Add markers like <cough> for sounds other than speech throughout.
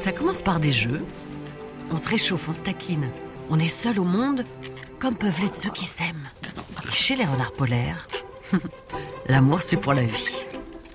Ça commence par des jeux. On se réchauffe, on se taquine. On est seul au monde, comme peuvent l'être ceux qui s'aiment. Chez les renards polaires, <laughs> l'amour c'est pour la vie.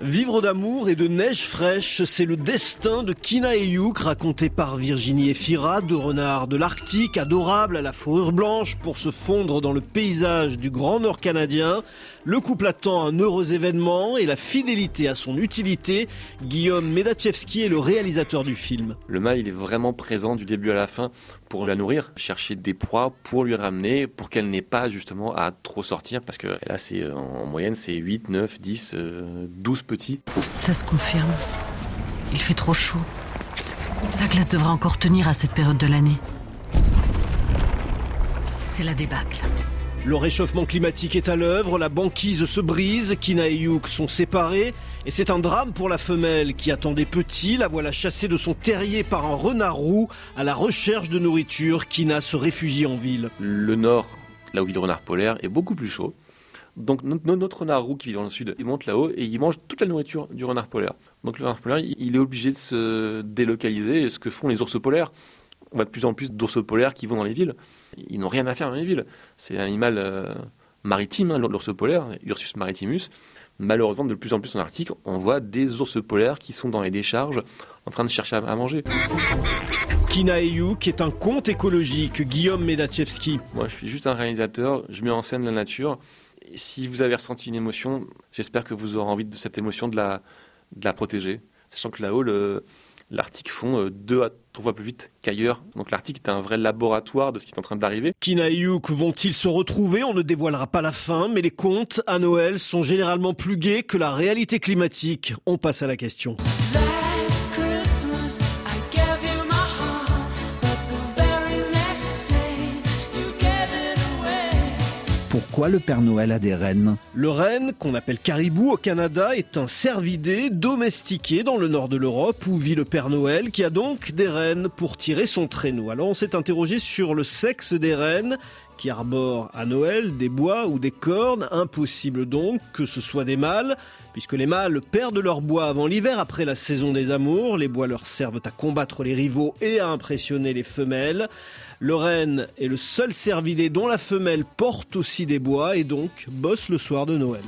Vivre d'amour et de neige fraîche, c'est le destin de Kina et Youk, raconté par Virginie Efira, deux renards de l'Arctique, adorables à la fourrure blanche pour se fondre dans le paysage du Grand Nord canadien. Le couple attend un heureux événement et la fidélité à son utilité. Guillaume Medachevski est le réalisateur du film. Le mâle, il est vraiment présent du début à la fin pour la nourrir, chercher des proies pour lui ramener, pour qu'elle n'ait pas justement à trop sortir, parce que là, c'est euh, en moyenne, c'est 8, 9, 10, 12 petits. Ça se confirme. Il fait trop chaud. La glace devra encore tenir à cette période de l'année. C'est la débâcle. Le réchauffement climatique est à l'œuvre, la banquise se brise, Kina et Youk sont séparés, et c'est un drame pour la femelle qui attend des petits, la voilà chassée de son terrier par un renard roux à la recherche de nourriture. Kina se réfugie en ville. Le nord, là où vit le renard polaire, est beaucoup plus chaud. Donc notre renard roux qui vit dans le sud, il monte là-haut et il mange toute la nourriture du renard polaire. Donc le renard polaire, il est obligé de se délocaliser, ce que font les ours polaires on voit de plus en plus d'ours polaires qui vont dans les villes. Ils n'ont rien à faire dans les villes. C'est un animal euh, maritime, hein, l'ours polaire, Ursus maritimus. Malheureusement, de plus en plus en Arctique, on voit des ours polaires qui sont dans les décharges en train de chercher à, manger. Kina qui est un conte écologique, Guillaume Medachevski. Moi, je suis juste un réalisateur, je mets en scène la nature. si vous avez ressenti une émotion, j'espère que vous aurez envie de cette émotion de la, de la protéger. Sachant que là-haut, le, l'Arctique fond euh, deux à trois fois plus vite qu'ailleurs. Donc l'Arctique est un vrai laboratoire de ce qui est en train d'arriver. Kina et vont-ils se retrouver? On ne dévoilera pas la fin, mais les contes à Noël sont généralement plus gais que la réalité climatique. On passe à la question. Pourquoi le Père Noël a des rennes Le renne, qu'on appelle caribou au Canada, est un cervidé domestiqué dans le nord de l'Europe où vit le Père Noël qui a donc des rennes pour tirer son traîneau. Alors on s'est interrogé sur le sexe des rennes qui arborent à Noël des bois ou des cornes. Impossible donc que ce soit des mâles, puisque les mâles perdent leur bois avant l'hiver, après la saison des amours. Les bois leur servent à combattre les rivaux et à impressionner les femelles. Le renne est le seul cervidé dont la femelle porte aussi des bois et donc bosse le soir de Noël.